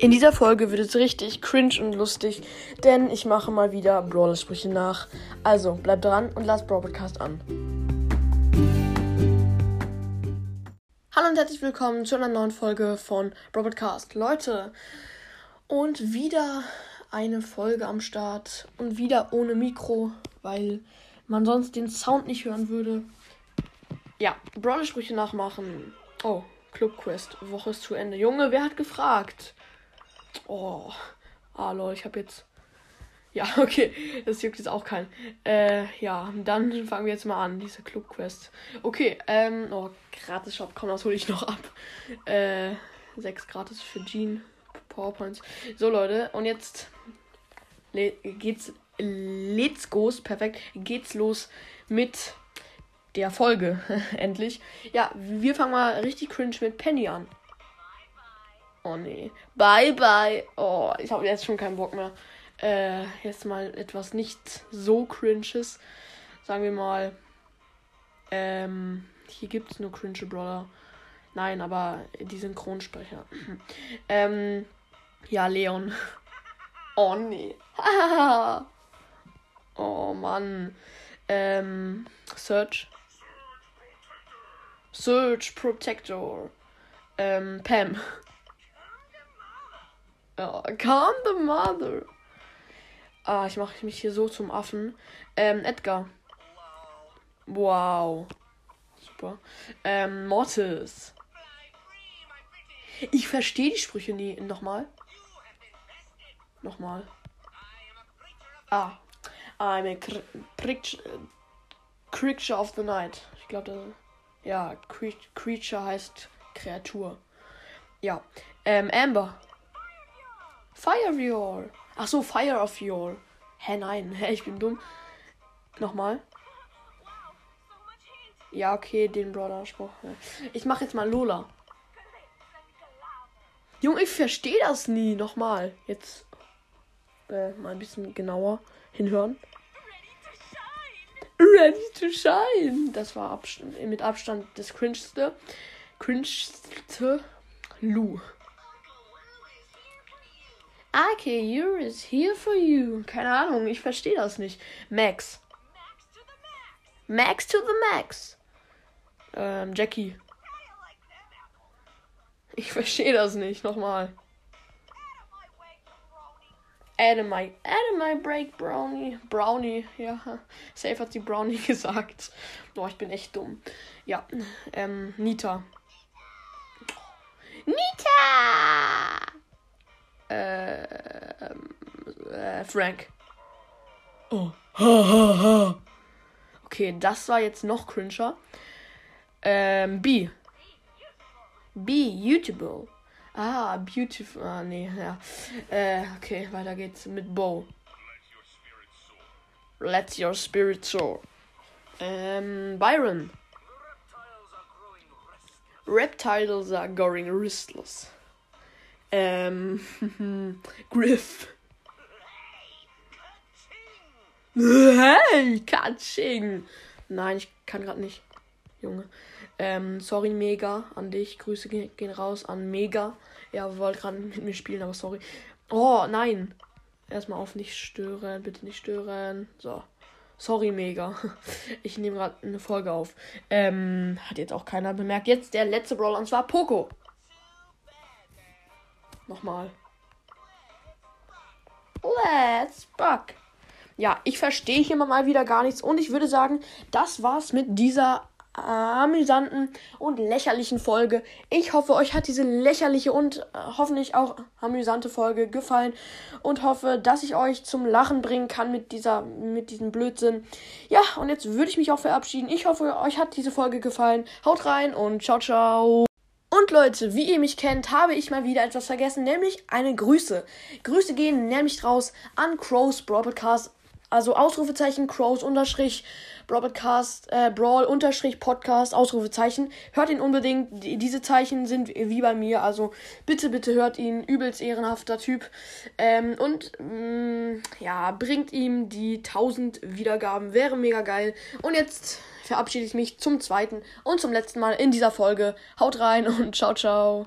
In dieser Folge wird es richtig cringe und lustig, denn ich mache mal wieder Brawler-Sprüche nach. Also bleibt dran und lasst Broadcast an. Hallo und herzlich willkommen zu einer neuen Folge von Broadcast. Leute, und wieder eine Folge am Start und wieder ohne Mikro, weil man sonst den Sound nicht hören würde. Ja, Brawler-Sprüche nachmachen. Oh, Club Quest, Woche ist zu Ende. Junge, wer hat gefragt? Oh. Ah, lol, ich habe jetzt. Ja, okay. Das juckt jetzt auch keinen. Äh, ja, dann fangen wir jetzt mal an, diese Club Quest. Okay, ähm, oh, gratis Shop, komm, das hole ich noch ab. Äh, 6 gratis für Jean. PowerPoints. So, Leute, und jetzt geht's. Let's go's, perfekt. Geht's los mit der Folge. Endlich. Ja, wir fangen mal richtig cringe mit Penny an. Oh nee. Bye bye. Oh, ich habe jetzt schon keinen Bock mehr. Äh, jetzt mal etwas nicht so cringes. Sagen wir mal. Ähm, hier gibt es nur cringe Brawler. Nein, aber die Synchronsprecher. ähm, ja, Leon. Oh nee. oh Mann. Ähm, Search. Search Protector. Ähm, Pam. Oh, calm the mother. Ah, ich mache mich hier so zum Affen. Ähm, Edgar. Wow. Super. Ähm, Mortis. Ich verstehe die Sprüche nie. Nochmal. Nochmal. Ah. I'm a creature of the night. Ich glaube, ja, creature heißt Kreatur. Ja. Ähm, Amber. Fire of Your. Ach so, Fire of Your. Hä, nein. Hä, ich bin dumm. Nochmal. Ja, okay, den Brawler-Spruch. Ich mache jetzt mal Lola. Junge, ich verstehe das nie. Nochmal. Jetzt äh, mal ein bisschen genauer hinhören. Ready to shine. Das war Abstand, mit Abstand das cringeste. Cringeste Lu. Okay, You're is here for you. Keine Ahnung, ich verstehe das nicht. Max. Max to the max. Ähm, Jackie. Ich verstehe das nicht. Nochmal. Adam my, Adam my break Brownie. Brownie, ja. Safe hat sie Brownie gesagt. Boah, ich bin echt dumm. Ja, ähm, Nita. Nita! Äh, äh, Frank. Oh. Ha, ha, ha. Okay, das war jetzt noch cringer. Ähm, B. B, YouTuber. Ah, beautiful. Ah, nee, ja. Äh, okay, weiter geht's mit Bo. Let your spirit soar. Ähm, Byron. Reptiles are going restless. Ähm, Griff. Hey, Katsching. Nein, ich kann gerade nicht. Junge. Ähm, sorry, Mega, an dich. Grüße gehen raus an Mega. Er wollte gerade mit mir spielen, aber sorry. Oh, nein. Erstmal auf nicht stören. Bitte nicht stören. So. Sorry, Mega. Ich nehme gerade eine Folge auf. Ähm, hat jetzt auch keiner bemerkt. Jetzt der letzte Brawler und zwar Poco. Nochmal. Let's buck. Ja, ich verstehe hier mal wieder gar nichts. Und ich würde sagen, das war's mit dieser amüsanten und lächerlichen Folge. Ich hoffe, euch hat diese lächerliche und äh, hoffentlich auch amüsante Folge gefallen und hoffe, dass ich euch zum Lachen bringen kann mit dieser mit diesem Blödsinn. Ja, und jetzt würde ich mich auch verabschieden. Ich hoffe, euch hat diese Folge gefallen. Haut rein und ciao ciao. Und Leute, wie ihr mich kennt, habe ich mal wieder etwas vergessen, nämlich eine Grüße. Grüße gehen nämlich raus an Crows Broadcast, also Ausrufezeichen Crows unterstrich Broadcast, äh, Brawl unterstrich Podcast, Ausrufezeichen. Hört ihn unbedingt, die, diese Zeichen sind wie bei mir, also bitte, bitte hört ihn, übelst ehrenhafter Typ. Ähm, und, mh, mm, ja, bringt ihm die 1000 Wiedergaben, wäre mega geil. Und jetzt verabschiede ich mich zum zweiten und zum letzten Mal in dieser Folge. Haut rein und ciao, ciao.